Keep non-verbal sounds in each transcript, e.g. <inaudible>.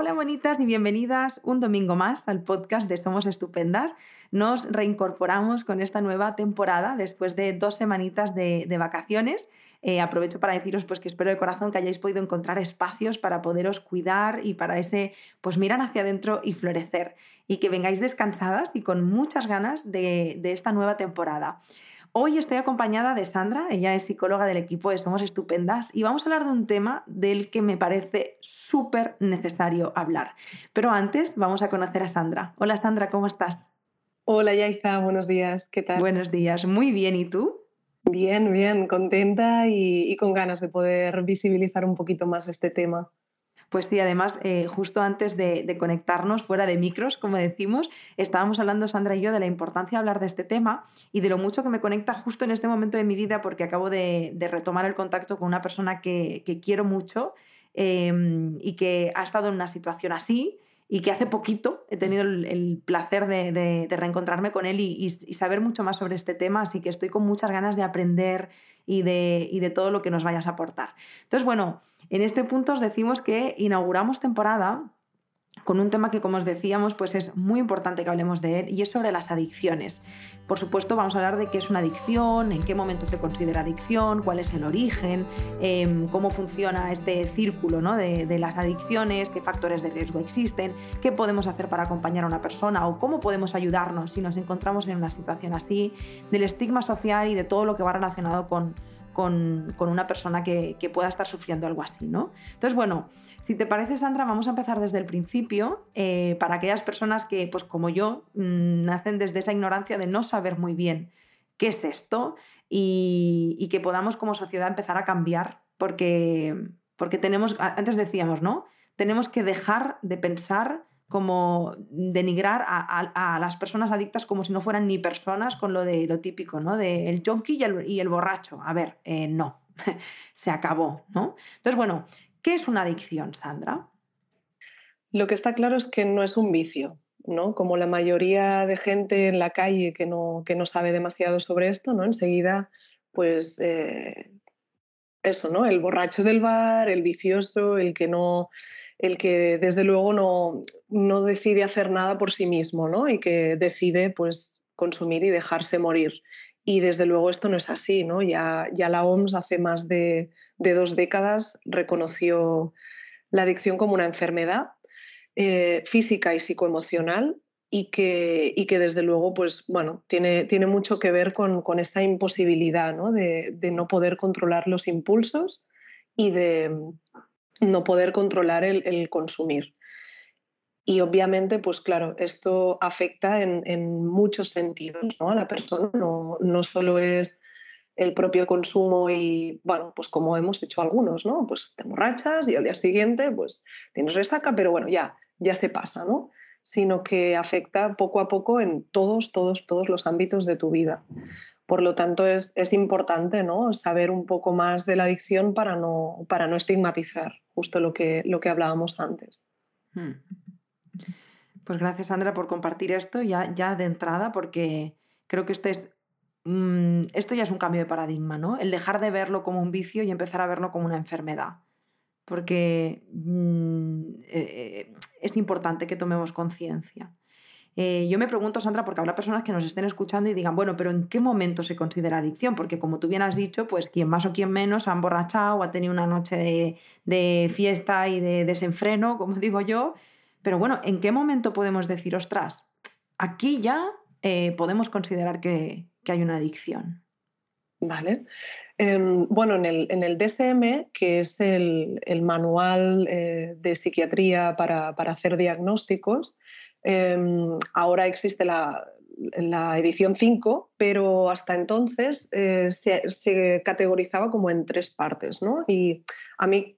Hola bonitas y bienvenidas un domingo más al podcast de Somos Estupendas. Nos reincorporamos con esta nueva temporada después de dos semanitas de, vacaciones. Eh, aprovecho para deciros pues, que espero de corazón que hayáis podido encontrar espacios para poderos cuidar y para ese pues mirar hacia adentro y florecer y que vengáis descansadas y con muchas ganas de, de esta nueva temporada. Hoy estoy acompañada de Sandra, ella es psicóloga del equipo de Somos Estupendas y vamos a hablar de un tema del que me parece súper necesario hablar. Pero antes vamos a conocer a Sandra. Hola Sandra, ¿cómo estás? Hola Yaiza, buenos días, ¿qué tal? Buenos días, muy bien, ¿y tú? Bien, bien, contenta y, y con ganas de poder visibilizar un poquito más este tema. Pues sí, además, eh, justo antes de, conectarnos fuera de micros, como decimos, estábamos hablando Sandra y yo de la importancia de hablar de este tema y de lo mucho que me conecta justo en este momento de mi vida porque acabo de, retomar el contacto con una persona que, quiero mucho em, y que ha estado en una situación así y que hace poquito he tenido el, placer de, reencontrarme con él y, saber mucho más sobre este tema, así que estoy con muchas ganas de aprender y de, y de todo lo que nos vayas a aportar. Entonces, bueno, en este punto os decimos que inauguramos temporada con un tema que, como os decíamos, pues es muy importante que hablemos de él y es sobre las adicciones. Por supuesto, vamos a hablar de qué es una adicción, en qué momento se considera adicción, cuál es el origen, em, cómo funciona este círculo ¿no? de, las adicciones, qué factores de riesgo existen, qué podemos hacer para acompañar a una persona o cómo podemos ayudarnos si nos encontramos en una situación así, del estigma social y de todo lo que va relacionado con con, una persona que, pueda estar sufriendo algo así, ¿no? Entonces, bueno, si te parece, Sandra, vamos a empezar desde el principio, eh, para aquellas personas que, pues como yo, mm, nacen desde esa ignorancia de no saber muy bien qué es esto y, que podamos como sociedad empezar a cambiar, porque, porque tenemos, antes decíamos, ¿no? Tenemos que dejar de pensar como denigrar a, las personas adictas como si no fueran ni personas con lo de lo típico, ¿no? De el junkie y el, borracho. A ver, eh, no, <laughs> se acabó, ¿no? Entonces, bueno, ¿qué es una adicción, Sandra? Lo que está claro es que no es un vicio, ¿no? Como la mayoría de gente en la calle que no, que no sabe demasiado sobre esto, ¿no? Enseguida, pues eh, eso, ¿no? El borracho del bar, el vicioso, el que no el que desde luego no, no decide hacer nada por sí mismo, ¿no? Y que decide pues consumir y dejarse morir. Y desde luego esto no es así, ¿no? Ya, ya la OMS hace más de, dos décadas reconoció la adicción como una enfermedad eh, física y psicoemocional y que, y que desde luego pues, bueno, tiene, tiene mucho que ver con, con esta imposibilidad ¿no? De, de, no poder controlar los impulsos y de, no poder controlar el, consumir. Y obviamente, pues claro, esto afecta en, muchos sentidos ¿no? a la persona, no, no, solo es el propio consumo y, bueno, pues como hemos hecho algunos, ¿no? Pues te emborrachas y al día siguiente, pues tienes resaca, pero bueno, ya, ya se pasa, ¿no? Sino que afecta poco a poco en todos, todos, todos los ámbitos de tu vida. Por lo tanto, es, importante ¿no? saber un poco más de la adicción para no, para no estigmatizar, justo lo que, lo que hablábamos antes. Hmm. Pues gracias, Sandra, por compartir esto ya, ya de entrada, porque creo que este es, mm, esto ya es un cambio de paradigma, ¿no? El dejar de verlo como un vicio y empezar a verlo como una enfermedad. Porque mm, eh, eh, es importante que tomemos conciencia. Eh, yo me pregunto, Sandra, porque habrá personas que nos estén escuchando y digan, bueno, pero ¿en qué momento se considera adicción? Porque como tú bien has dicho, pues quien más o quien menos ha emborrachado, ha tenido una noche de, fiesta y de desenfreno, como <laughs> digo yo. Pero bueno, ¿en qué momento podemos decir, ostras, aquí ya eh, podemos considerar que, hay una adicción? Vale. Em, bueno, en el, DSM, que es el, manual eh, de psiquiatría para, para hacer diagnósticos, Em, ahora existe la, edición 5, pero hasta entonces eh, se, categorizaba como en tres partes, ¿no? Y a mí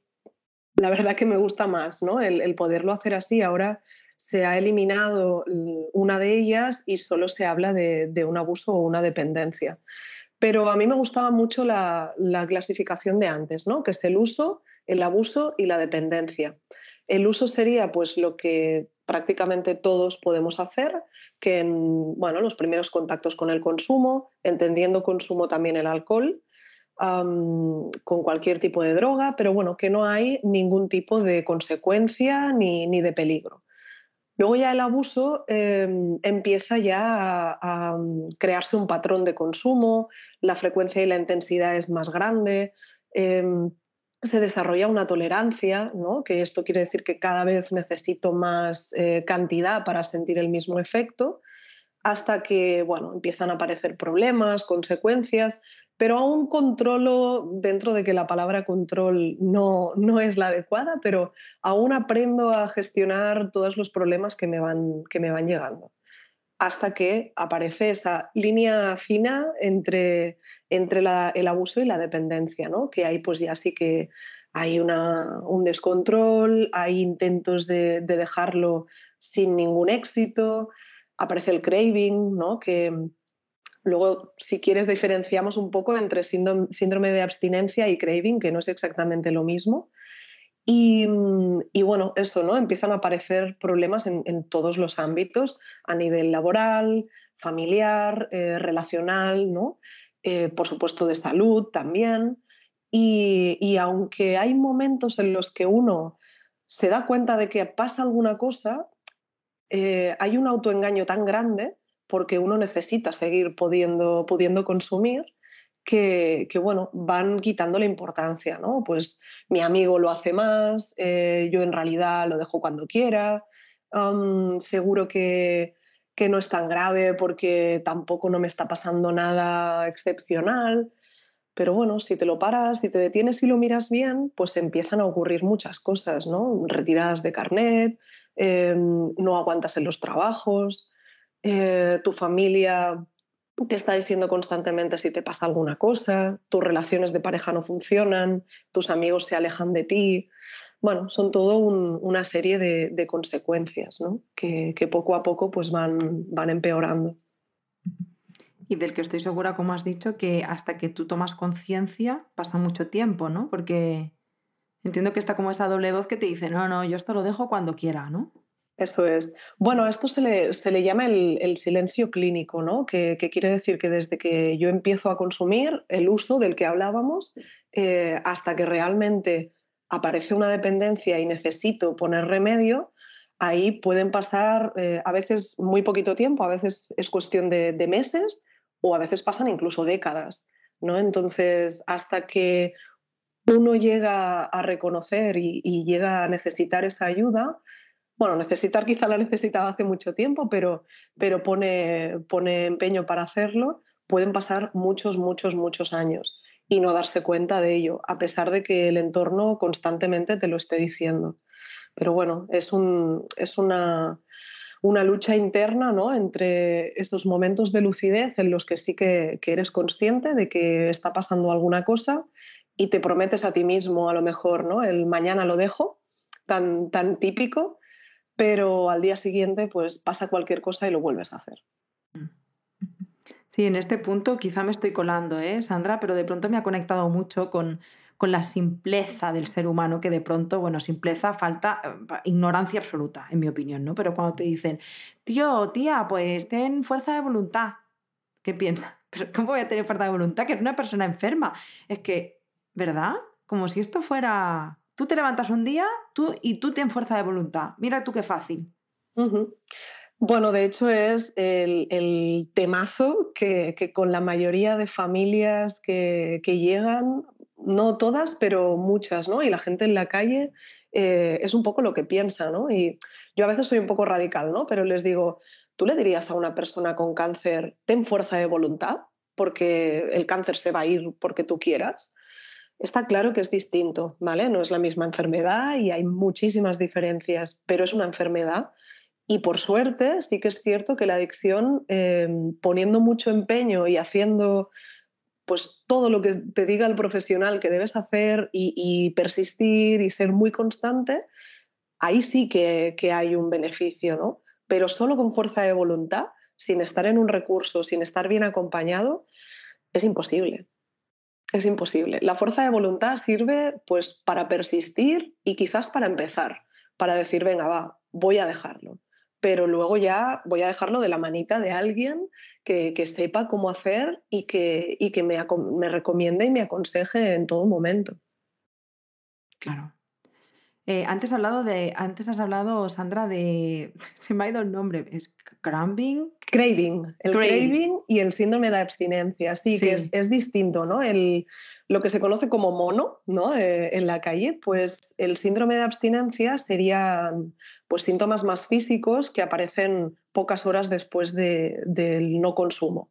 la verdad que me gusta más, ¿no? El, poderlo hacer así. Ahora se ha eliminado una de ellas y solo se habla de, un abuso o una dependencia. Pero a mí me gustaba mucho la, la, clasificación de antes, ¿no? que es el uso, el abuso y la dependencia. El uso sería pues lo que prácticamente todos podemos hacer, que en bueno, los primeros contactos con el consumo, entendiendo consumo también el alcohol, con cualquier tipo de droga, pero bueno, que no hay ningún tipo de consecuencia ni, ni de peligro. Luego ya el abuso em, empieza ya a, crearse un patrón de consumo, la frecuencia y la intensidad es más grande, em, se desarrolla una tolerancia, ¿no? que esto quiere decir que cada vez necesito más eh, cantidad para sentir el mismo efecto, hasta que bueno, empiezan a aparecer problemas, consecuencias, pero aún controlo, dentro de que la palabra control no, no es la adecuada, pero aún aprendo a gestionar todos los problemas que me van, que me van llegando. Hasta que aparece esa línea fina entre, entre el abuso y la dependencia, ¿no? que ahí pues ya sí que hay una, un descontrol, hay intentos de, de dejarlo sin ningún éxito, aparece el craving, ¿no? que, Luego, si quieres, diferenciamos un poco entre síndrome de abstinencia y craving, que no es exactamente lo mismo. Y, mm, bueno, eso, ¿no? Empiezan a aparecer problemas en, todos los ámbitos, a nivel laboral, familiar, eh, relacional, ¿no? Eh, por supuesto de salud también. Y, aunque hay momentos en los que uno se da cuenta de que pasa alguna cosa, eh, hay un autoengaño tan grande porque uno necesita seguir pudiendo, pudiendo consumir, que, bueno, van quitando la importancia, ¿no? Pues mi amigo lo hace más, eh, yo en realidad lo dejo cuando quiera, seguro que, que no es tan grave porque tampoco no me está pasando nada excepcional. Pero bueno, si te lo paras, si te detienes y lo miras bien, pues empiezan a ocurrir muchas cosas, ¿no? Retiradas de carnet, em, no aguantas en los trabajos, eh, tu familia te está diciendo constantemente si te pasa alguna cosa, tus relaciones de pareja no funcionan, tus amigos se alejan de ti. Bueno, son todo una serie de, consecuencias que, poco a poco pues van, van empeorando. Y del que estoy segura, como has dicho, que hasta que tú tomas conciencia pasa mucho tiempo, ¿no? Porque entiendo que está como esa doble voz que te dice, no, no, yo esto lo dejo cuando quiera, ¿no? Eso es. Bueno, a esto se le, llama el, silencio clínico, ¿no? Que, quiere decir que desde que yo empiezo a consumir el uso del que hablábamos eh, hasta que realmente aparece una dependencia y necesito poner remedio, ahí pueden pasar eh, a veces muy poquito tiempo, a veces es cuestión de, meses o a veces pasan incluso décadas, ¿no? Entonces, hasta que uno llega a reconocer y llega a necesitar esa ayuda, bueno, necesitar quizá la necesitaba hace mucho tiempo, pero, pero pone, pone empeño para hacerlo, pueden pasar muchos, muchos, muchos años y no darse cuenta de ello, a pesar de que el entorno constantemente te lo esté diciendo. Pero bueno, es, un, es una, una lucha interna ¿no? entre estos momentos de lucidez en los que sí que, que, eres consciente de que está pasando alguna cosa y te prometes a ti mismo a lo mejor ¿no? el mañana lo dejo, tan, tan típico, pero al día siguiente pues pasa cualquier cosa y lo vuelves a hacer. Sí, en este punto quizá me estoy colando, ¿eh, Sandra? Pero de pronto me ha conectado mucho con, con la simpleza del ser humano, que de pronto, bueno, simpleza, falta, eh, ignorancia absoluta, en mi opinión, ¿no? Pero cuando te dicen, tío, tía, pues ten fuerza de voluntad, ¿qué piensas? <laughs> ¿Pero ¿Cómo voy a tener fuerza de voluntad? Que es una persona enferma. Es que, ¿verdad? Como si esto fuera Tú te levantas un día tú, y tú tienes fuerza de voluntad. Mira tú qué fácil. Bueno, de hecho es el, temazo que, con la mayoría de familias que, llegan, no todas, pero muchas, ¿no? Y la gente en la calle eh, es un poco lo que piensa, ¿no? Y yo a veces soy un poco radical, ¿no? Pero les digo, ¿tú le dirías a una persona con cáncer, ten fuerza de voluntad? Porque el cáncer se va a ir porque tú quieras. Está claro que es distinto, ¿vale? No es la misma enfermedad y hay muchísimas diferencias, pero es una enfermedad. Y por suerte, sí que es cierto que la adicción, em, poniendo mucho empeño y haciendo pues todo lo que te diga el profesional que debes hacer y, persistir y ser muy constante, ahí sí que, que, hay un beneficio, ¿no? Pero solo con fuerza de voluntad, sin estar en un recurso, sin estar bien acompañado, es imposible. Es imposible. La fuerza de voluntad sirve pues para persistir y quizás para empezar, para decir, venga, va, voy a dejarlo. pero luego ya voy a dejarlo de la manita de alguien que, sepa cómo hacer y que, y que me, me recomiende y me aconseje en todo momento. Claro. Eh, antes, has hablado de, antes has hablado, Sandra, de. <laughs> Se me ha ido el nombre. ¿Es craving? Craving. El craving. y el síndrome de abstinencia. Sí, que es, es, distinto, ¿no? El, lo que se conoce como mono, ¿no? Eh, en la calle, pues el síndrome de abstinencia serían pues, síntomas más físicos que aparecen pocas horas después de, del no consumo.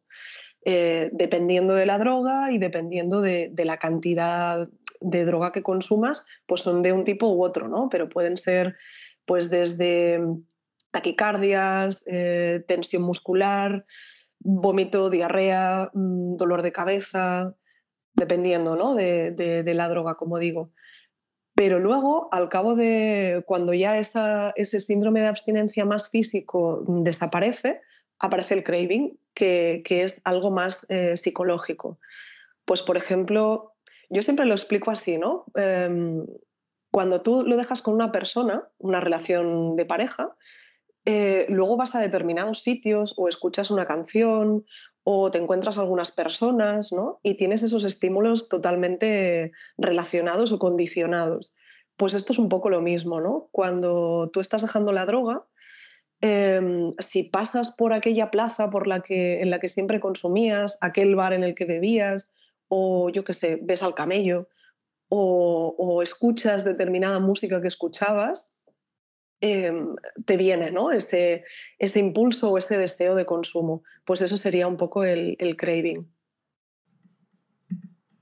Eh, dependiendo de la droga y dependiendo de, de la cantidad de droga que consumas, pues son de un tipo u otro, ¿no? Pero pueden ser pues desde taquicardias, eh, tensión muscular, vómito, diarrea, mm, dolor de cabeza, dependiendo ¿no? de, la droga, como digo. Pero luego, al cabo de cuando ya ese síndrome de abstinencia más físico desaparece, aparece el craving, que, es algo más eh, psicológico. Pues, por ejemplo, yo siempre lo explico así, ¿no? Em, cuando tú lo dejas con una persona, una relación de pareja, eh, luego vas a determinados sitios o escuchas una canción o te encuentras algunas personas, ¿no? Y tienes esos estímulos totalmente relacionados o condicionados. Pues esto es un poco lo mismo, ¿no? Cuando tú estás dejando la droga, em, si pasas por aquella plaza por la que, en la que siempre consumías, aquel bar en el que bebías, o yo qué sé, ves al camello o, escuchas determinada música que escuchabas, em, te viene ¿no? ese, ese impulso o ese deseo de consumo. Pues eso sería un poco el, craving.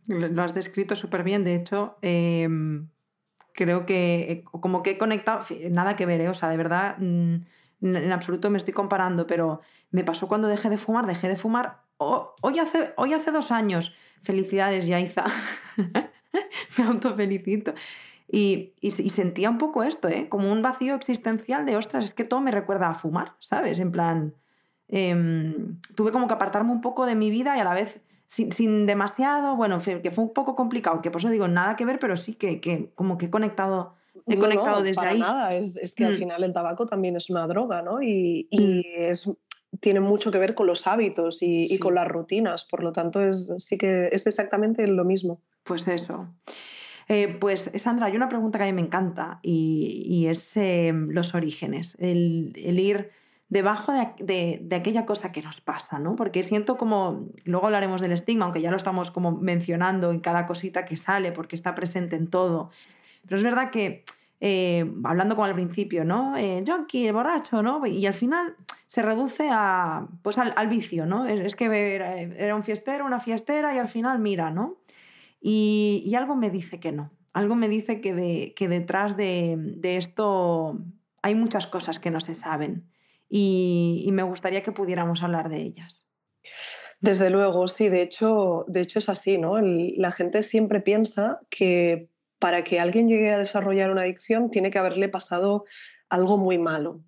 Lo has descrito súper bien. De hecho, em, creo que eh, como que he conectado, nada que ver, ¿eh? o sea, de verdad, mm, en absoluto me estoy comparando, pero me pasó cuando dejé de fumar, dejé de fumar hoy, hace, hoy hace dos años Felicidades, Yaiza. <laughs> Me autofelicito. Y, y, y, sentía un poco esto, ¿eh? como un vacío existencial de, ostras, es que todo me recuerda a fumar, ¿sabes? En plan, em, tuve como que apartarme un poco de mi vida y a la vez sin, demasiado, bueno, que fue un poco complicado, que por eso digo, nada que ver, pero sí que, que como que he conectado, he conectado desde para ahí. Nada, es, es que al mm. final el tabaco también es una droga, ¿no? Y, y mm. es tiene mucho que ver con los hábitos y, con las rutinas, por lo tanto es, sí que es exactamente lo mismo. Pues eso. Eh, pues Sandra, hay una pregunta que a mí me encanta y, es em, los orígenes, el, ir debajo de, aquella cosa que nos pasa, ¿no? Porque siento como, luego hablaremos del estigma, aunque ya lo estamos como mencionando en cada cosita que sale, porque está presente en todo, pero es verdad que eh, hablando como al principio, ¿no? Eh, junkie, borracho, ¿no? Y al final se reduce a, pues al, vicio, ¿no? Es, que era, un fiestero, una fiestera y al final mira, ¿no? Y, algo me dice que no. Algo me dice que, que detrás de, esto hay muchas cosas que no se saben y, me gustaría que pudiéramos hablar de ellas. Desde luego, sí, de hecho, de hecho es así, ¿no? la gente siempre piensa que para que alguien llegue a desarrollar una adicción tiene que haberle pasado algo muy malo.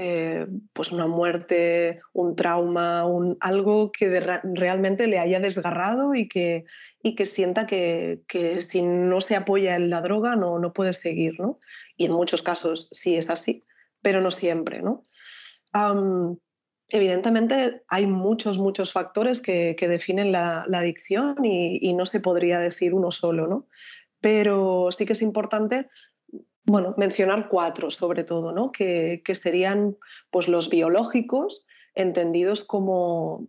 Eh, pues una muerte, un trauma, algo que realmente le haya desgarrado y que, y que sienta que, si no se apoya en la droga no, no puede seguir. ¿no? Y en muchos casos sí es así, pero no siempre. ¿no? evidentemente hay muchos, muchos factores que, definen la, adicción y, y, no se podría decir uno solo. ¿no? Pero sí que es importante bueno, mencionar cuatro sobre todo, ¿no? que, serían pues, los biológicos, entendidos como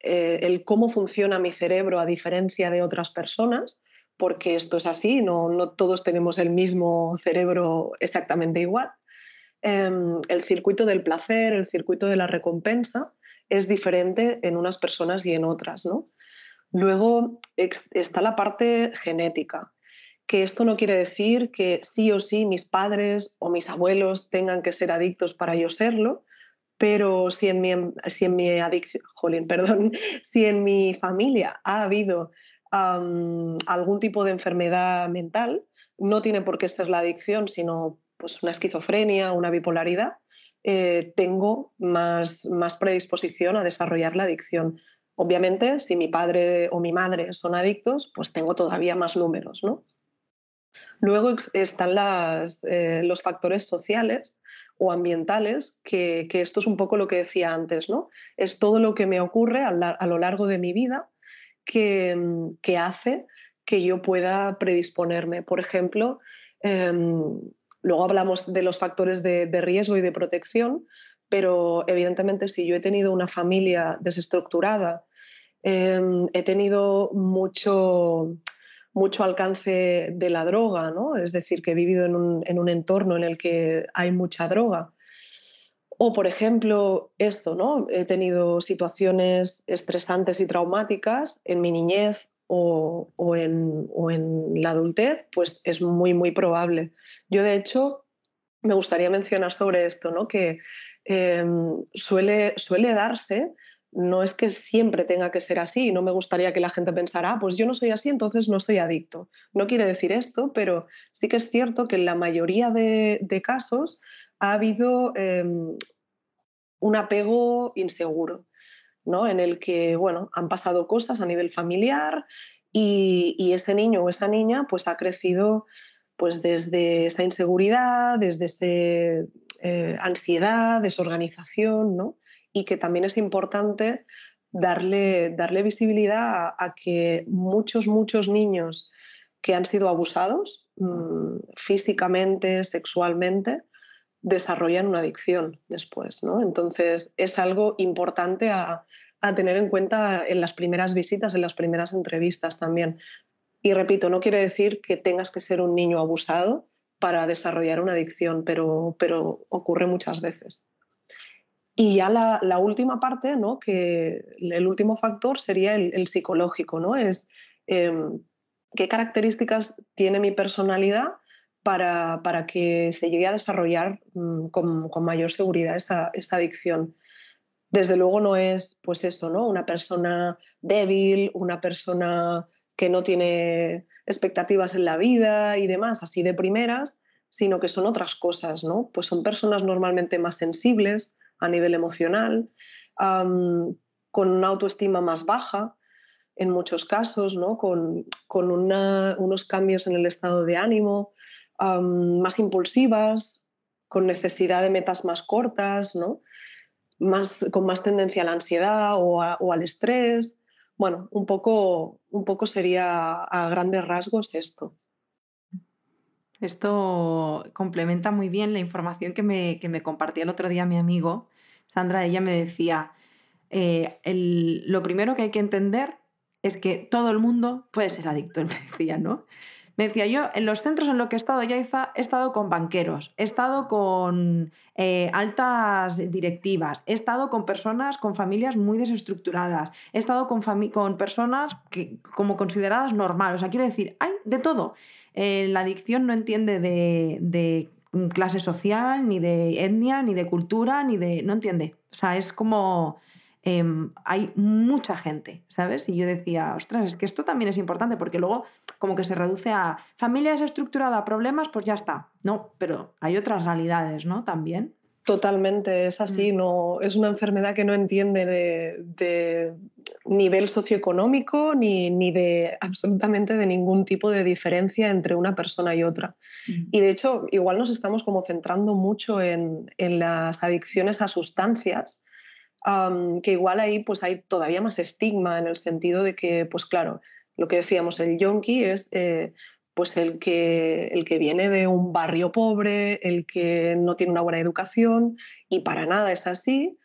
eh, el cómo funciona mi cerebro a diferencia de otras personas, porque esto es así, no, no todos tenemos el mismo cerebro exactamente igual. Em, el circuito del placer, el circuito de la recompensa, es diferente en unas personas y en otras. ¿no? Luego está la parte genética que esto no quiere decir que sí o sí mis padres o mis abuelos tengan que ser adictos para yo serlo, pero si en mi, si en mi adicción, <laughs> perdón, si en mi familia ha habido algún tipo de enfermedad mental, no tiene por qué ser la adicción, sino pues una esquizofrenia, una bipolaridad, eh, tengo más, más predisposición a desarrollar la adicción. Obviamente, si mi padre o mi madre son adictos, pues tengo todavía más números, ¿no? Luego están eh, los factores sociales o ambientales, que, esto es un poco lo que decía antes, ¿no? Es todo lo que me ocurre a, lo largo de mi vida que, que, hace que yo pueda predisponerme. Por ejemplo, em, luego hablamos de los factores de, riesgo y de protección, pero evidentemente si yo he tenido una familia desestructurada, em, he tenido mucho mucho alcance de la droga, ¿no? Es decir, que he vivido en un, entorno en el que hay mucha droga. O, por ejemplo, esto, ¿no? He tenido situaciones estresantes y traumáticas en mi niñez o, en, la adultez, pues es muy, muy probable. Yo, de hecho, me gustaría mencionar sobre esto, ¿no? Que em, suele, suele darse no es que siempre tenga que ser así, no me gustaría que la gente pensara, ah, pues yo no soy así, entonces no soy adicto. No quiere decir esto, pero sí que es cierto que en la mayoría de, casos ha habido em, un apego inseguro, ¿no? en el que bueno, han pasado cosas a nivel familiar y, ese niño o esa niña pues, ha crecido pues, desde esa inseguridad, desde esa eh, ansiedad, desorganización, ¿no? Y que también es importante darle, darle visibilidad a, que muchos, muchos niños que han sido abusados mm, físicamente, sexualmente, desarrollan una adicción después. ¿no? Entonces es algo importante a, a tener en cuenta en las primeras visitas, en las primeras entrevistas también. Y repito, no quiere decir que tengas que ser un niño abusado para desarrollar una adicción, pero, pero ocurre muchas veces. Y ya la, última parte, ¿no? que el último factor sería el, psicológico, ¿no? Es em, qué características tiene mi personalidad para, para que se llegue a desarrollar mm, con, con, mayor seguridad esta, esta, adicción. Desde luego no es, pues eso, ¿no? Una persona débil, una persona que no tiene expectativas en la vida y demás, así de primeras, sino que son otras cosas, ¿no? Pues son personas normalmente más sensibles, a nivel emocional, con una autoestima más baja en muchos casos, ¿no? con, unos cambios en el estado de ánimo, más impulsivas, con necesidad de metas más cortas, ¿no? más, con más tendencia a la ansiedad o, al estrés. Bueno, un poco, un poco sería a grandes rasgos esto. Esto complementa muy bien la información que me, que me compartía el otro día mi amigo, Sandra. Ella me decía, eh, lo primero que hay que entender es que todo el mundo puede ser adicto, <laughs> me decía, ¿no? Me decía, yo en los centros en los que he estado, ya he estado con banqueros, he estado con eh, altas directivas, he estado con personas con familias muy desestructuradas, he estado con, con personas que, como consideradas normales. O sea, quiero decir, de todo. Eh, la adicción no entiende de, clase social, ni de etnia, ni de cultura, ni de... no entiende. O sea, es como... Em, hay mucha gente, ¿sabes? Y yo decía, ostras, es que esto también es importante porque luego como que se reduce a familia desestructurada, problemas, pues ya está. No, pero hay otras realidades, ¿no? También. Totalmente, es así, mm. no, es una enfermedad que no entiende de, nivel socioeconómico ni, ni, de absolutamente de ningún tipo de diferencia entre una persona y otra. Mm. Y de hecho, igual nos estamos como centrando mucho en, en las adicciones a sustancias, que igual ahí pues hay todavía más estigma en el sentido de que, pues claro, lo que decíamos, el yonki es eh, pues el que, el que viene de un barrio pobre, el que no tiene una buena educación, y para nada es así.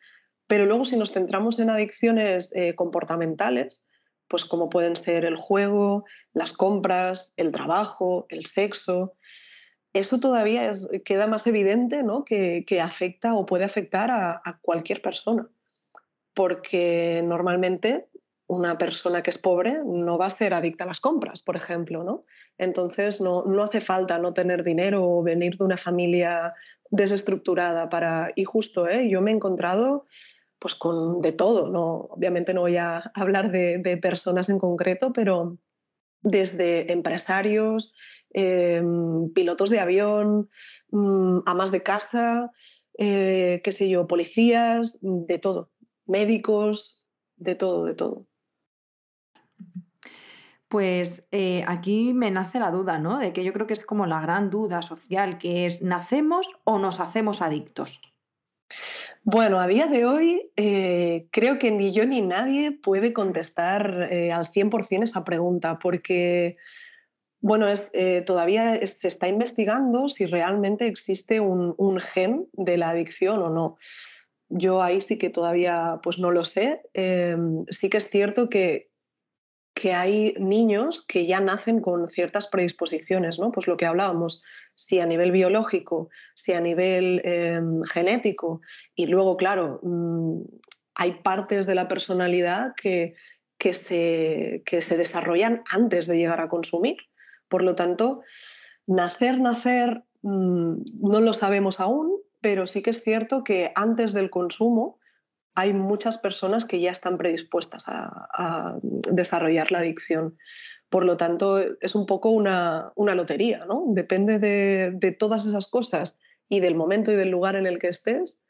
Pero luego si nos centramos en adicciones eh, comportamentales, pues como pueden ser el juego, las compras, el trabajo, el sexo, eso todavía es, queda más evidente ¿no? que, afecta o puede afectar a cualquier persona. Porque normalmente una persona que es pobre no va a ser adicta a las compras, por ejemplo, ¿no? Entonces no, hace falta no tener dinero o venir de una familia desestructurada para... Y justo, ¿eh? yo me he encontrado pues con de todo, ¿no? Obviamente no voy a <laughs> hablar de, personas en concreto, pero desde empresarios, em, pilotos de avión, mm, amas de casa, eh, qué sé yo, policías, de todo, médicos, de todo, de todo. Pues eh, aquí me nace la duda, ¿no? De que yo creo que es como la gran duda social, que es, ¿nacemos o nos hacemos adictos? Bueno, a día de hoy eh, creo que ni yo ni nadie puede contestar eh, al 100% esa pregunta, porque bueno, es, todavía se está investigando si realmente existe un, un, gen de la adicción o no. Yo ahí sí que todavía pues no lo sé. Em, sí que es cierto que, que hay niños que ya nacen con ciertas predisposiciones, ¿no? Pues lo que hablábamos, si a nivel biológico, si a nivel em, genético, y luego, claro, mm, hay partes de la personalidad que, que, se, que se desarrollan antes de llegar a consumir. Por lo tanto, nacer, nacer, mm, no lo sabemos aún, pero sí que es cierto que antes del consumo hay muchas personas que ya están predispuestas a, desarrollar la adicción. Por lo tanto, es un poco una, lotería, ¿no? Depende de, todas esas cosas y del momento y del lugar en el que estés,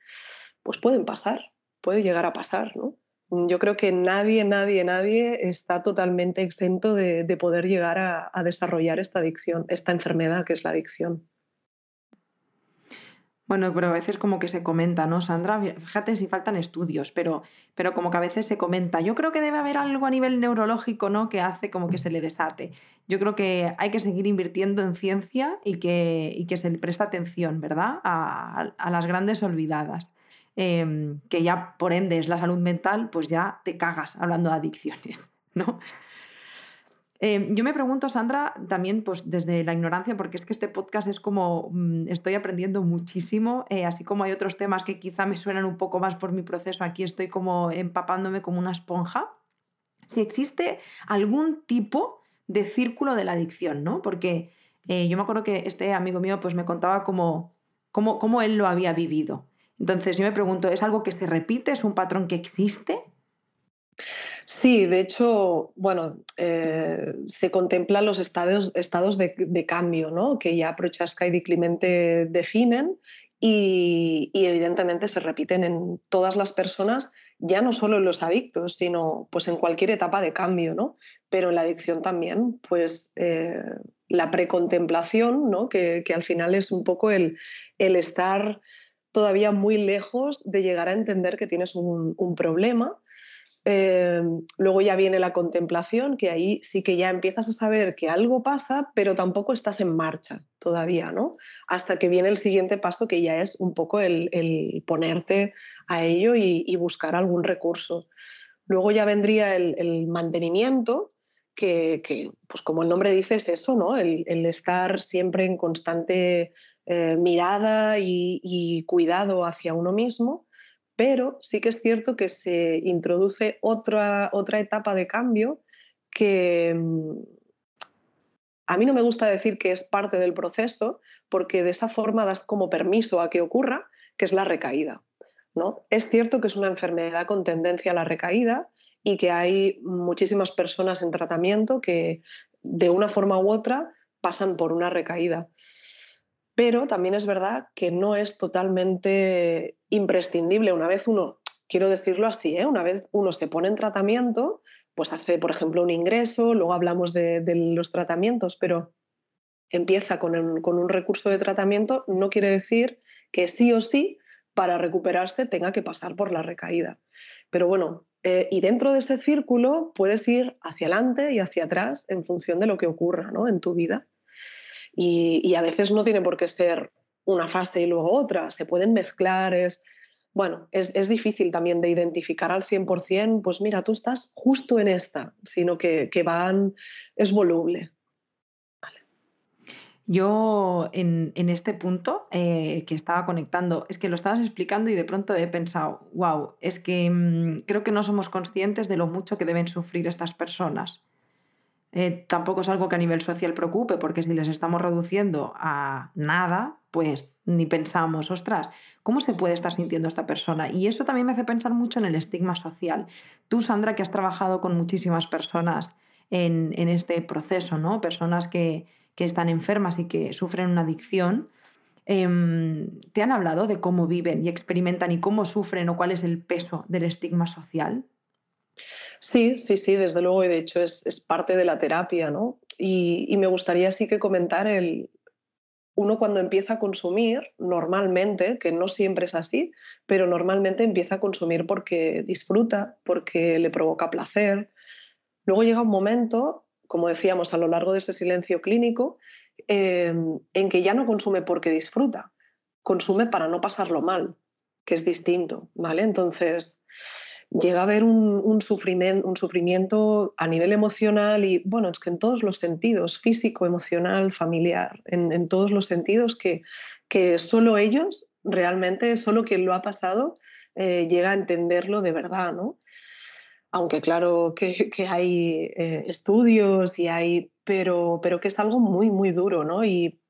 pues pueden pasar, puede llegar a pasar, ¿no? Yo creo que nadie, nadie, nadie está totalmente exento de, poder llegar a desarrollar esta adicción, esta enfermedad que es la adicción. Bueno, pero a veces como que se comenta, ¿no, Sandra? Fíjate si faltan estudios, pero, pero como que a veces se comenta. Yo creo que debe haber algo a nivel neurológico, ¿no? Que hace como que se le desate. Yo creo que hay que seguir invirtiendo en ciencia y que, y que se le presta atención, ¿verdad? A, las grandes olvidadas. Em, que ya por ende es la salud mental, pues ya te cagas hablando de adicciones, <laughs> ¿no? Em, yo me pregunto, Sandra, también pues desde la ignorancia, porque es que este podcast es como mm, estoy aprendiendo muchísimo, eh, así como hay otros temas que quizá me suenan un poco más por mi proceso, aquí estoy como empapándome como una esponja. Si existe algún tipo de círculo de la adicción, ¿no? Porque eh, yo me acuerdo que este amigo mío pues me contaba cómo, cómo, cómo él lo había vivido. Entonces yo me pregunto, ¿es algo que se repite? ¿Es un patrón que existe? Sí, de hecho, bueno, eh, se contemplan los estados, estados de, cambio, ¿no? que ya Prochaska y Di definen y, evidentemente se repiten en todas las personas, ya no solo en los adictos, sino pues en cualquier etapa de cambio, ¿no? pero en la adicción también, pues eh, la precontemplación, ¿no? que, que, al final es un poco el, el, estar todavía muy lejos de llegar a entender que tienes un problema Em, luego ya viene la contemplación, que ahí sí que ya empiezas a saber que algo pasa, pero tampoco estás en marcha todavía, ¿no? Hasta que viene el siguiente paso, que ya es un poco el, ponerte a ello y, buscar algún recurso. Luego ya vendría el, mantenimiento, que, pues como el nombre dice, es eso, ¿no? El, estar siempre en constante eh, mirada y cuidado hacia uno mismo pero sí que es cierto que se introduce otra, otra etapa de cambio que mm, a mí no me gusta decir que es parte del proceso, porque de esa forma das como permiso a que ocurra, que es la recaída. ¿no? Es cierto que es una enfermedad con tendencia a la recaída y que hay muchísimas personas en tratamiento que de una forma u otra pasan por una recaída. Pero también es verdad que no es totalmente imprescindible. Una vez uno, quiero decirlo así, ¿eh? una vez uno se pone en tratamiento, pues hace, por ejemplo, un ingreso, luego hablamos de, los tratamientos, pero empieza con, un recurso de tratamiento, no quiere decir que sí o sí para recuperarse tenga que pasar por la recaída. Pero bueno, eh, y dentro de ese círculo puedes ir hacia adelante y hacia atrás en función de lo que ocurra ¿no? en tu vida. Y, a veces no tiene por qué ser una fase y luego otra, se pueden mezclar, es, bueno, es, difícil también de identificar al 100%, pues mira, tú estás justo en esta, sino que, van, es voluble. Yo en, este punto eh, que estaba conectando, es que lo estabas explicando y de pronto he pensado, wow, es que mm, creo que no somos conscientes de lo mucho que deben sufrir estas personas. Eh, tampoco es algo que a nivel social preocupe, porque si les estamos reduciendo a nada, pues ni pensamos, ostras, ¿cómo se puede estar sintiendo esta persona? Y eso también me hace pensar mucho en el estigma social. Tú, Sandra, que has trabajado con muchísimas personas en, este proceso, ¿no? Personas que, están enfermas y que sufren una adicción, em, ¿te han hablado de cómo viven y experimentan y cómo sufren o cuál es el peso del estigma social? Sí, sí, sí, desde luego, y de hecho es, parte de la terapia, ¿no? Y, me gustaría sí que comentar el, uno cuando empieza a consumir, normalmente, que no siempre es así, pero normalmente empieza a consumir porque disfruta, porque le provoca placer. Luego llega un momento, como decíamos, a lo largo de ese silencio clínico, em, en que ya no consume porque disfruta, consume para no pasarlo mal, que es distinto, ¿vale? Entonces, llega a haber un, sufrimiento, un sufrimiento a nivel emocional y, bueno, es que en todos los sentidos, físico, emocional, familiar, en, todos los sentidos, que, que solo ellos, realmente, solo quien lo ha pasado, eh, llega a entenderlo de verdad, ¿no? Aunque claro que, hay eh, estudios y hay, pero, pero que es algo muy, muy duro, ¿no? Y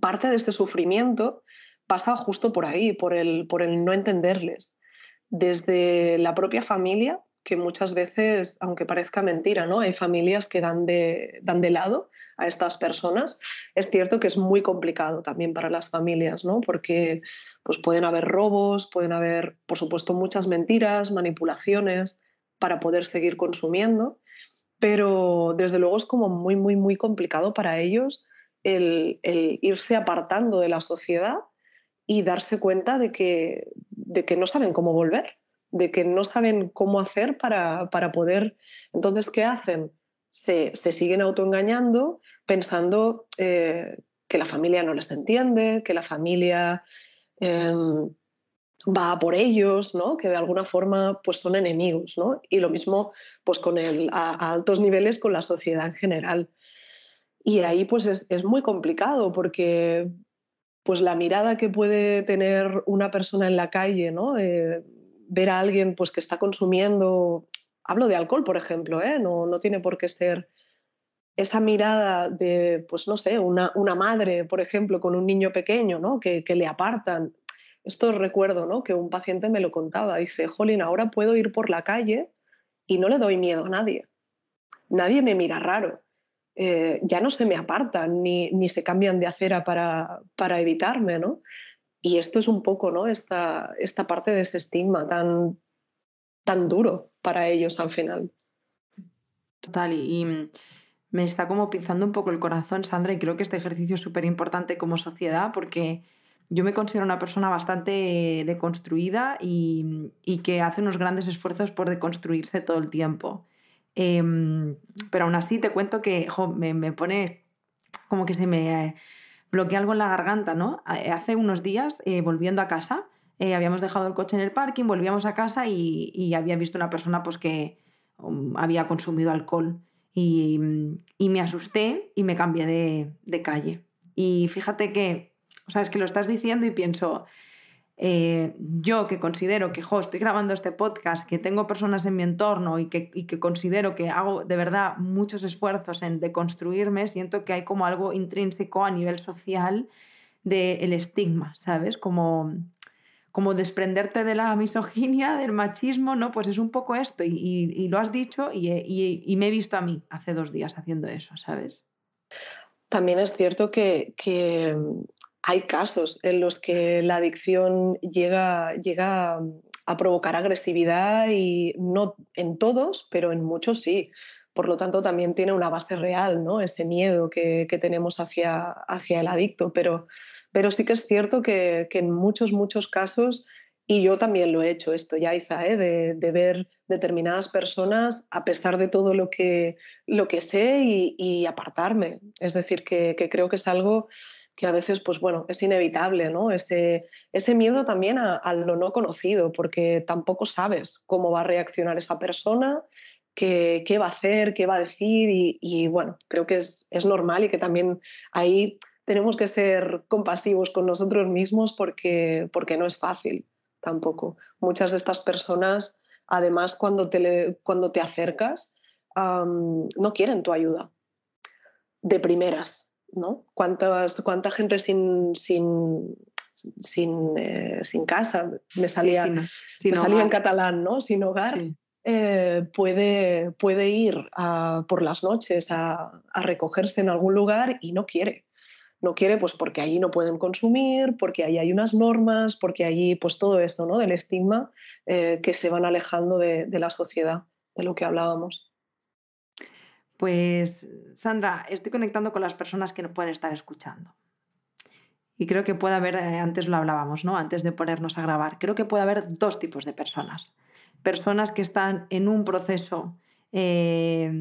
parte de este sufrimiento pasa justo por ahí, por el, por el no entenderles desde la propia familia, que muchas veces, aunque parezca mentira, ¿no? Hay familias que dan de, dan de lado a estas personas. Es cierto que es muy complicado también para las familias, ¿no? Porque pues pueden haber robos, pueden haber, por supuesto, muchas mentiras, manipulaciones para poder seguir consumiendo, pero desde luego es como muy, muy, muy complicado para ellos el, el irse apartando de la sociedad y darse cuenta de que, de que no saben cómo volver, de que no saben cómo hacer para, para poder... Entonces, ¿qué hacen? Se, se siguen autoengañando pensando eh, que la familia no les entiende, que la familia em, va por ellos, ¿no? que de alguna forma pues, son enemigos. ¿no? Y lo mismo pues, con el, a, altos niveles con la sociedad en general. Y ahí pues es, es muy complicado porque pues la mirada que puede tener una persona en la calle, ¿no? Eh, ver a alguien pues, que está consumiendo, hablo de alcohol, por ejemplo, ¿eh? no, no tiene por qué ser esa mirada de, pues no sé, una, una madre, por ejemplo, con un niño pequeño, ¿no? que, que le apartan. Esto recuerdo ¿no? que un paciente me lo contaba. Dice, Jolín, ahora puedo ir por la calle y no le doy miedo a nadie. Nadie me mira raro. Eh, ya no se me apartan ni, ni se cambian de acera para, para, evitarme, ¿no? Y esto es un poco, ¿no? Esta, esta parte de ese estigma tan, tan duro para ellos al final. Total, y, me está como pinzando un poco el corazón, Sandra, y creo que este ejercicio es súper importante como sociedad porque yo me considero una persona bastante deconstruida y, y, que hace unos grandes esfuerzos por deconstruirse todo el tiempo. Em, pero aún así te cuento que me, pone como que se me bloquea algo en la garganta, ¿no? Hace unos días, eh, volviendo a casa, eh, habíamos dejado el coche en el parking, volvíamos a casa y, había visto una persona pues, que um, había consumido alcohol. Y, me asusté y me cambié de, de calle. Y fíjate que, o sea, es que lo estás diciendo y pienso, eh, yo que considero que estoy grabando este podcast, que tengo personas en mi entorno y que, y que considero que hago de verdad muchos esfuerzos en deconstruirme, siento que hay como algo intrínseco a nivel social del estigma, ¿sabes? Como, como desprenderte de la misoginia, del machismo, ¿no? Pues es un poco esto y, lo has dicho y, me he visto a mí hace dos días haciendo eso, ¿sabes? También es cierto que hay casos en los que la adicción llega, llega a provocar agresividad y no en todos, pero en muchos sí. Por lo tanto, también tiene una base real, ¿no? Ese miedo que, tenemos hacia, hacia el adicto. Pero, pero sí que es cierto que, en muchos, muchos casos, y yo también lo he hecho esto, ya ¿eh? de, ver determinadas personas a pesar de todo lo que, lo que sé y, apartarme. Es decir, que, que creo que es algo que a veces, pues bueno, es inevitable, ¿no? Ese, ese miedo también a, lo no conocido, porque tampoco sabes cómo va a reaccionar esa persona, qué, qué va a hacer, qué va a decir, y, bueno, creo que es, es, normal y que también ahí tenemos que ser compasivos con nosotros mismos porque, porque no es fácil tampoco. Muchas de estas personas, además, cuando te, cuando te acercas, no quieren tu ayuda de primeras ¿no? ¿Cuántas, ¿Cuánta gente sin, sin, sin, eh, sin casa, me salía, salía en catalán, ¿no? Sin hogar, eh, puede, puede ir por las noches a, a, recogerse en algún lugar y no quiere. No quiere pues porque allí no pueden consumir, porque allí hay unas normas, porque allí pues todo esto, ¿no? Del estigma eh, que se van alejando de, de la sociedad. de lo que hablábamos. Pues Sandra, estoy conectando con las personas que nos pueden estar escuchando. Y creo que puede haber, eh, antes lo hablábamos, ¿no? Antes de ponernos a grabar, creo que puede haber dos tipos de personas. Personas que están en un proceso, eh,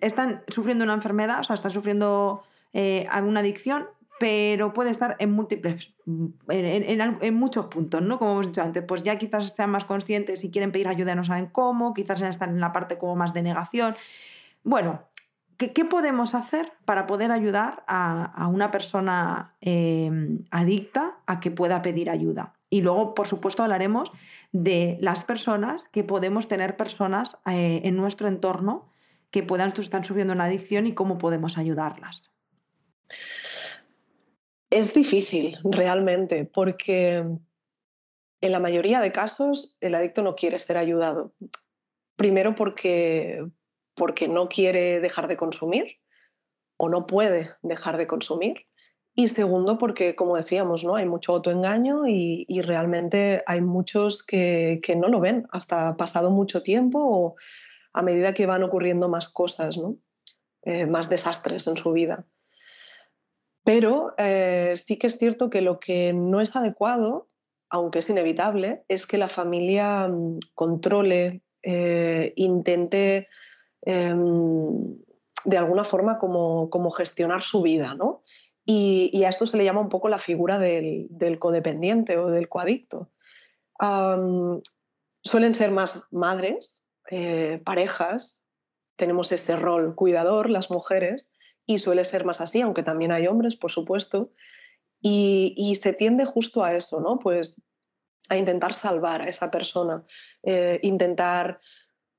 están sufriendo una enfermedad, o sea, están sufriendo eh, una adicción, pero puede estar en múltiples, en, muchos puntos, ¿no? Como hemos dicho antes, pues ya quizás sean más conscientes y quieren pedir ayuda y no saben cómo, quizás están en la parte como más de negación. Bueno, ¿qué, podemos hacer para poder ayudar a, una persona eh, adicta a que pueda pedir ayuda? Y luego, por supuesto, hablaremos de las personas que podemos tener personas eh, en nuestro entorno que puedan estar sufriendo una adicción y cómo podemos ayudarlas. Es difícil realmente porque en la mayoría de casos el adicto no quiere ser ayudado. Primero porque, porque no quiere dejar de consumir o no puede dejar de consumir. Y segundo, porque, como decíamos, ¿no? hay mucho autoengaño y, realmente hay muchos que, que, no lo ven hasta pasado mucho tiempo o a medida que van ocurriendo más cosas, ¿no? Eh, más desastres en su vida. Pero eh, sí que es cierto que lo que no es adecuado, aunque es inevitable, es que la familia mm, controle, eh, intente em, de alguna forma como, como, gestionar su vida. ¿no? Y, a esto se le llama un poco la figura del, codependiente o del coadicto. suelen ser más madres, eh, parejas, tenemos ese rol cuidador, las mujeres, y suele ser más así, aunque también hay hombres, por supuesto, y, se tiende justo a eso, ¿no? Pues a intentar salvar a esa persona, eh, intentar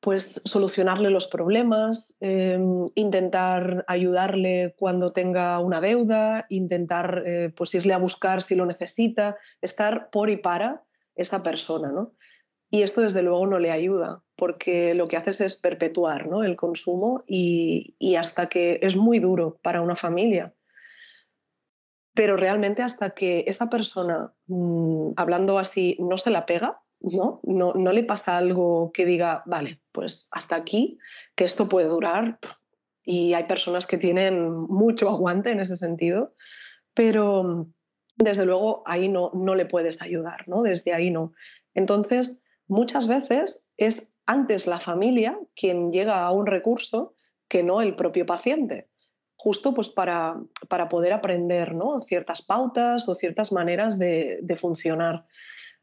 pues solucionarle los problemas, em, intentar ayudarle cuando tenga una deuda, intentar eh, pues irle a buscar si lo necesita, estar por y para esa persona, ¿no? Y esto desde luego no le ayuda, porque lo que haces es perpetuar ¿no? el consumo y, hasta que es muy duro para una familia. Pero realmente hasta que esa persona, mm, hablando así, no se la pega, ¿no? ¿no? No le pasa algo que diga, vale, pues hasta aquí, que esto puede durar. Y hay personas que tienen mucho aguante en ese sentido, pero desde luego ahí no, no le puedes ayudar, ¿no? Desde ahí no. Entonces, muchas veces es antes la familia quien llega a un recurso que no el propio paciente, justo pues para, para poder aprender ¿no? ciertas pautas o ciertas maneras de, funcionar.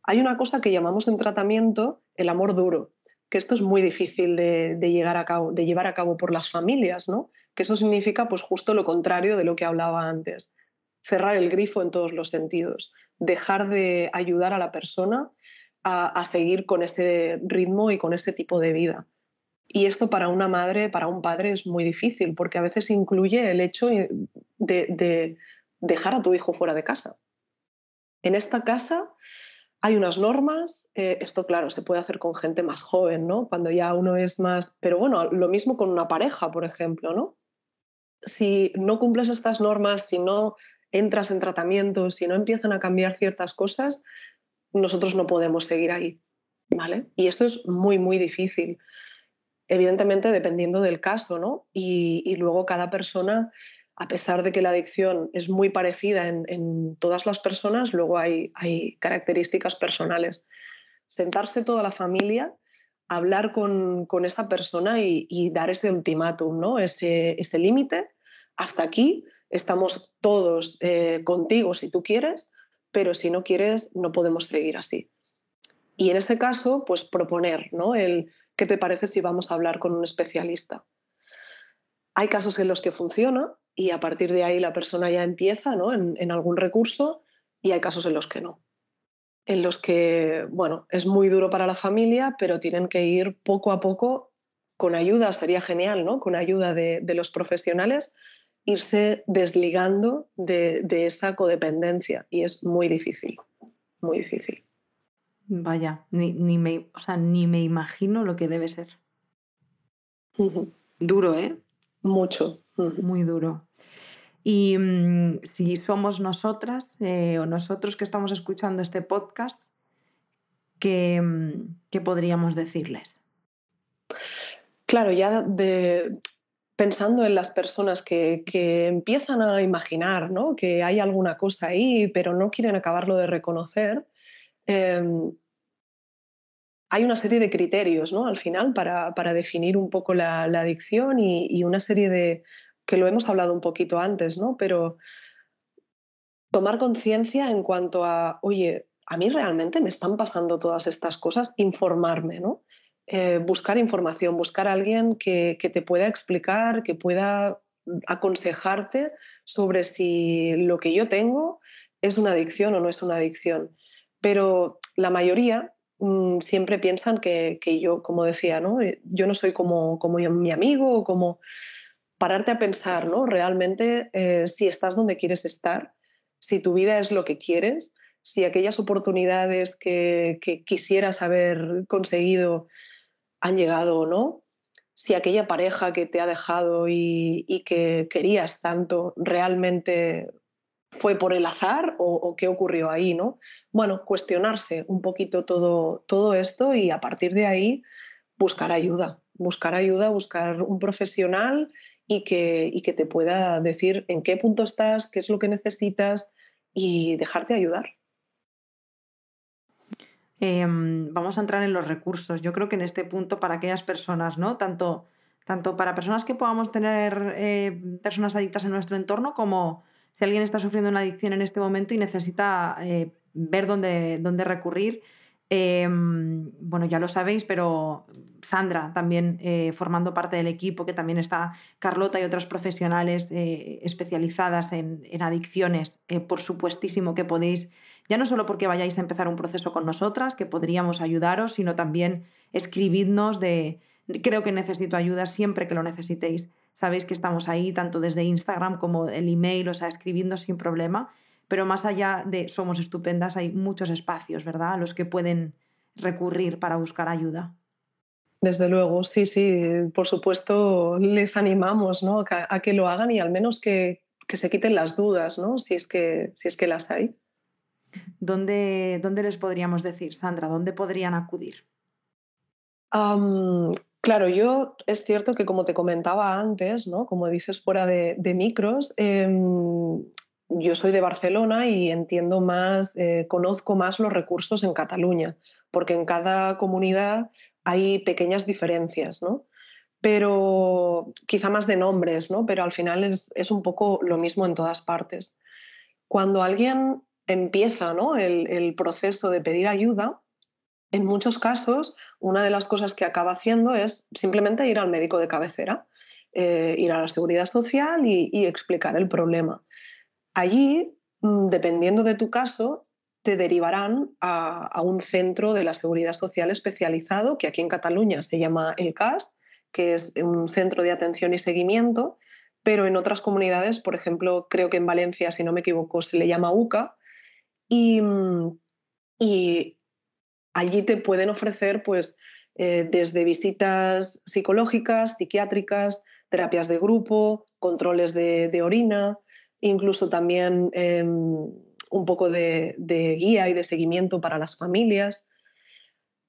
Hay una cosa que llamamos en tratamiento el amor duro, que esto es muy difícil de, llevar a cabo por las familias, ¿no? que eso significa pues justo lo contrario de lo que hablaba antes, cerrar el grifo en todos los sentidos, dejar de ayudar a la persona a, seguir con este ritmo y con este tipo de vida. Y esto para una madre, para un padre es muy difícil porque a veces incluye el hecho de, dejar a tu hijo fuera de casa. En esta casa hay unas normas, eh, esto claro, se puede hacer con gente más joven, ¿no? Cuando ya uno es más, pero bueno, lo mismo con una pareja, por ejemplo, ¿no? Si no cumples estas normas, si no entras en tratamiento, si no empiezan a cambiar ciertas cosas, nosotros no podemos seguir ahí. ¿vale? Y esto es muy, muy difícil. Evidentemente, dependiendo del caso, ¿no? Y, luego cada persona, a pesar de que la adicción es muy parecida en, todas las personas, luego hay, características personales. Sentarse toda la familia, hablar con, esa persona y, dar ese ultimátum, ¿no? Ese, ese límite, hasta aquí, estamos todos eh, contigo si tú quieres, pero si no quieres, no podemos seguir así. Y en este caso, pues proponer, ¿no? El qué te parece si vamos a hablar con un especialista. Hay casos en los que funciona y a partir de ahí la persona ya empieza ¿no? en, algún recurso y hay casos en los que no. En los que, bueno, es muy duro para la familia, pero tienen que ir poco a poco con ayuda, sería genial, ¿no? Con ayuda de, de los profesionales, irse desligando de, esa codependencia y es muy difícil, muy difícil. Vaya, ni, me, ni me imagino lo que debe ser. Duro, ¿eh? Mucho. Muy duro. Y mm, si somos nosotras eh, o nosotros que estamos escuchando este podcast, ¿qué, mm, ¿qué podríamos decirles? Claro, ya de, pensando en las personas que, empiezan a imaginar ¿no? que hay alguna cosa ahí, pero no quieren acabarlo de reconocer, em, hay una serie de criterios ¿no? al final para, definir un poco la, adicción y, una serie de, que lo hemos hablado un poquito antes, ¿no? pero tomar conciencia en cuanto a, oye, a mí realmente me están pasando todas estas cosas, informarme, ¿no? Eh, buscar información, buscar a alguien que, te pueda explicar, que pueda aconsejarte sobre si lo que yo tengo es una adicción o no es una adicción. Pero la mayoría mm, siempre piensan que, yo, como decía, ¿no? Eh, yo no soy como, como mi amigo o como pararte a pensar realmente eh, si estás donde quieres estar, si tu vida es lo que quieres, si aquellas oportunidades que, quisieras haber conseguido han llegado o no, si aquella pareja que te ha dejado y, que querías tanto realmente fue por el azar o, qué ocurrió ahí, ¿no? Bueno, cuestionarse un poquito todo, todo esto y a partir de ahí buscar ayuda, buscar ayuda, buscar un profesional y que, y que te pueda decir en qué punto estás, qué es lo que necesitas y dejarte ayudar. Em, vamos a entrar en los recursos. Yo creo que en este punto para aquellas personas, ¿no? Tanto, tanto para personas que podamos tener eh, personas adictas en nuestro entorno como si alguien está sufriendo una adicción en este momento y necesita eh, ver dónde, dónde recurrir. Em, bueno, ya lo sabéis, pero Sandra también eh, formando parte del equipo, que también está Carlota y otras profesionales especializadas en, adicciones, por supuestísimo que podéis ya no solo porque vayáis a empezar un proceso con nosotras, que podríamos ayudaros, sino también escribidnos de creo que necesito ayuda siempre que lo necesitéis. Sabéis que estamos ahí tanto desde Instagram como el email, o sea, escribiendo sin problema. Pero más allá de somos estupendas, hay muchos espacios, ¿verdad?, a los que pueden recurrir para buscar ayuda. Desde luego, sí, sí, por supuesto, les animamos ¿no? a, que lo hagan y al menos que, que se quiten las dudas, ¿no? si, es que, si es que las hay. ¿Dónde, dónde les podríamos decir, Sandra? ¿Dónde podrían acudir? claro, yo es cierto que como te comentaba antes, ¿no? como dices fuera de, micros, em, yo soy de Barcelona y entiendo más, eh, conozco más los recursos en Cataluña, porque en cada comunidad hay pequeñas diferencias, ¿no? Pero quizá más de nombres, ¿no? Pero al final es, es un poco lo mismo en todas partes. Cuando alguien empieza ¿no? el, proceso de pedir ayuda, en muchos casos una de las cosas que acaba haciendo es simplemente ir al médico de cabecera, eh, ir a la seguridad social y, explicar el problema. Allí, mm, dependiendo de tu caso, te derivarán a, un centro de la seguridad social especializado, que aquí en Cataluña se llama el CAS, que es un centro de atención y seguimiento, pero en otras comunidades, por ejemplo, creo que en Valencia, si no me equivoco, se le llama UCA, Mm, y, allí te pueden ofrecer pues, eh, desde visitas psicológicas, psiquiátricas, terapias de grupo, controles de, orina, incluso también em, un poco de, guía y de seguimiento para las familias.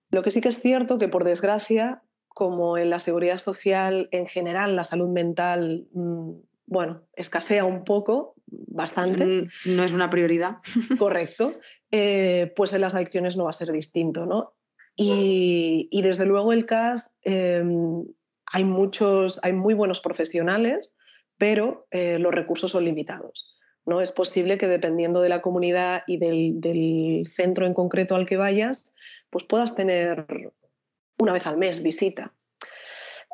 Lo que sí que es cierto que, por desgracia, como en la seguridad social en general, la salud mental mm, bueno, escasea un poco, bastante. Mm, no es una prioridad. <laughs> Correcto. Eh, pues en las adicciones no va a ser distinto, ¿no? Y, desde luego el CAS, em, hay muchos, hay muy buenos profesionales, pero eh, los recursos son limitados. ¿no? Es posible que dependiendo de la comunidad y del, del centro en concreto al que vayas, pues puedas tener una vez al mes visita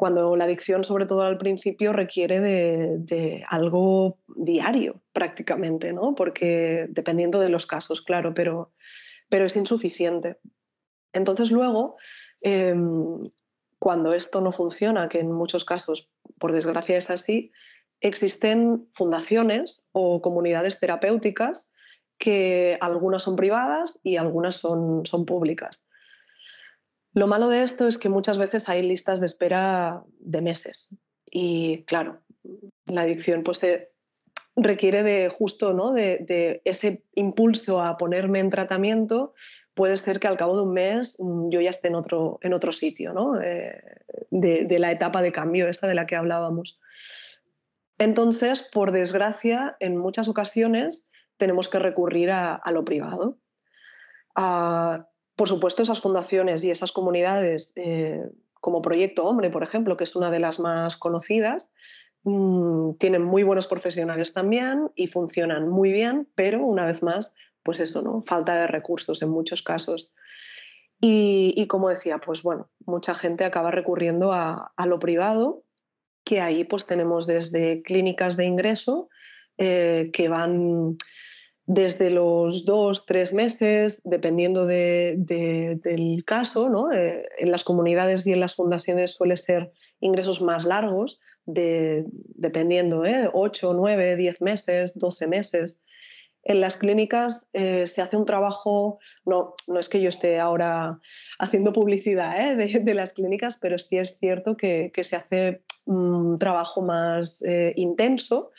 cuando la adicción, sobre todo al principio, requiere de, algo diario prácticamente, ¿no? Porque dependiendo de los casos, claro, pero, pero es insuficiente. Entonces luego, em, cuando esto no funciona, que en muchos casos, por desgracia, es así, existen fundaciones o comunidades terapéuticas que algunas son privadas y algunas son, son públicas. Lo malo de esto es que muchas veces hay listas de espera de meses y claro, la adicción pues requiere de justo ¿no? de, ese impulso a ponerme en tratamiento, puede ser que al cabo de un mes mm, yo ya esté en otro, en otro sitio, ¿no? Eh, de, la etapa de cambio esta de la que hablábamos. Entonces, por desgracia, en muchas ocasiones tenemos que recurrir a, lo privado. por supuesto, esas fundaciones y esas comunidades, eh, como Proyecto Hombre, por ejemplo, que es una de las más conocidas, mm, tienen muy buenos profesionales también y funcionan muy bien, pero una vez más pues eso, ¿no? Falta de recursos en muchos casos. Y, como decía, pues bueno, mucha gente acaba recurriendo a, lo privado, que ahí pues tenemos desde clínicas de ingreso eh, que van desde los dos, tres meses, dependiendo del caso, ¿no? Eh, en las comunidades y en las fundaciones suele ser ingresos más largos, de, dependiendo, ¿eh? 8, 9, 10 meses, 12 meses. En las clínicas eh, se hace un trabajo, no, no es que yo esté ahora haciendo publicidad ¿eh? <laughs> de, las clínicas, pero sí es cierto que, se hace un trabajo más eh, intenso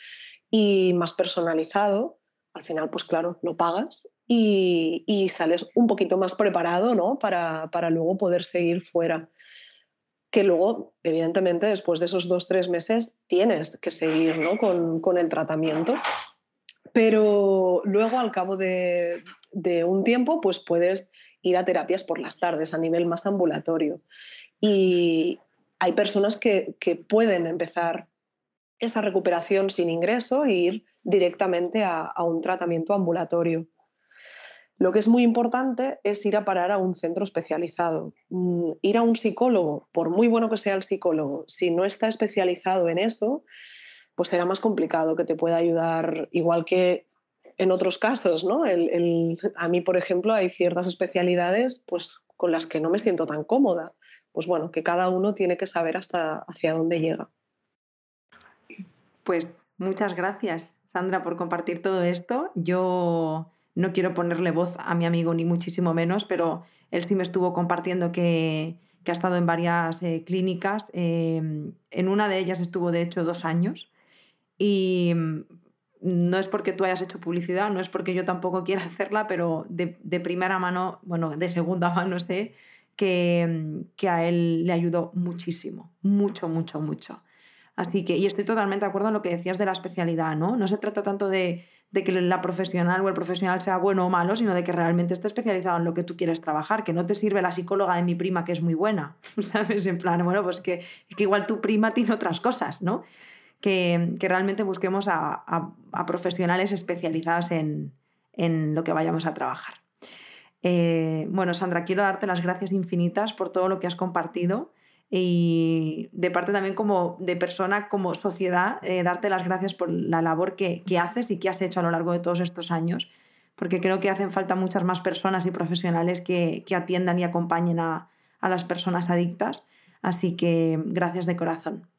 y más personalizado. Al final, pues claro, lo pagas y, sales un poquito más preparado ¿no? para, luego poder seguir fuera. Que luego, evidentemente, después de esos dos, tres meses, tienes que seguir ¿no? con, con el tratamiento pero luego, al cabo de, un tiempo, pues puedes ir a terapias por las tardes a nivel más ambulatorio. Y hay personas que, pueden empezar esa recuperación sin ingreso e ir directamente a, un tratamiento ambulatorio. Lo que es muy importante es ir a parar a un centro especializado. Mm, ir a un psicólogo, por muy bueno que sea el psicólogo, si no está especializado en eso, pues será más complicado que te pueda ayudar, igual que en otros casos, ¿no? a mí, por ejemplo, hay ciertas especialidades pues, con las que no me siento tan cómoda. Pues bueno, que cada uno tiene que saber hasta hacia dónde llega. Pues muchas gracias, Sandra, por compartir todo esto. Yo no quiero ponerle voz a mi amigo, ni muchísimo menos, pero él sí me estuvo compartiendo que, ha estado en varias eh, clínicas. Eh, en una de ellas estuvo, de hecho, dos años y mm, no es porque tú hayas hecho publicidad, no es porque yo tampoco quiera <laughs> hacerla, pero de, de primera mano, bueno, de segunda <laughs> mano sé que, mm, que, a él le ayudó muchísimo, mucho, mucho, mucho. Así que, y estoy totalmente de acuerdo en lo que decías de la especialidad, ¿no? No se trata tanto de, de que la profesional o el profesional sea bueno o malo, sino de que realmente esté especializado en lo que tú quieres trabajar, que no te sirve la psicóloga de mi prima que es muy buena, <laughs> ¿sabes? En plan, bueno, pues que, que igual tu prima tiene otras cosas, ¿no? que, realmente busquemos a, profesionales especializados en, lo que vayamos a trabajar. Eh, bueno, Sandra, quiero darte las gracias infinitas por todo lo que has compartido y de parte también como de persona, como sociedad, eh, darte las gracias por la labor que, haces y que has hecho a lo largo de todos estos años, porque creo que hacen falta muchas más personas y profesionales que, atiendan y acompañen a, a las personas adictas. Así que gracias de corazón.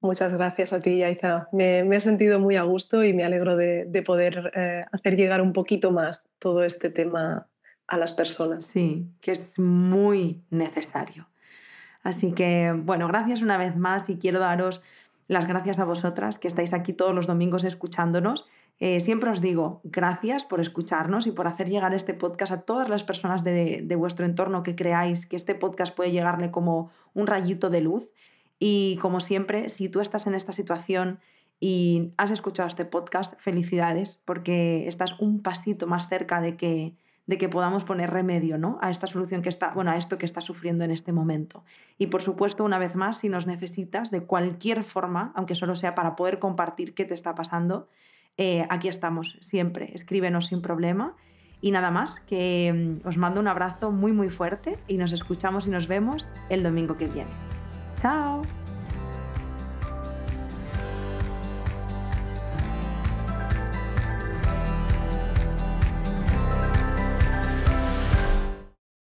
Muchas gracias a ti, Yaiza. Me, he sentido muy a gusto y me alegro de, poder eh, hacer llegar un poquito más todo este tema a las personas. Sí, que es muy necesario. Así que, bueno, gracias una vez más y quiero daros las gracias a vosotras que estáis aquí todos los domingos escuchándonos. Eh, siempre os digo gracias por escucharnos y por hacer llegar este podcast a todas las personas de, de vuestro entorno que creáis que este podcast puede llegarle como un rayito de luz. Y como siempre, si tú estás en esta situación y has escuchado este podcast, felicidades, porque estás un pasito más cerca de que, de que podamos poner remedio ¿no? a esta solución que está, bueno, a esto que estás sufriendo en este momento. Y por supuesto, una vez más, si nos necesitas de cualquier forma, aunque solo sea para poder compartir qué te está pasando, eh, aquí estamos siempre. Escríbenos sin problema. Y nada más, que mm, os mando un abrazo muy muy fuerte y nos escuchamos y nos vemos el domingo que viene. Tchau!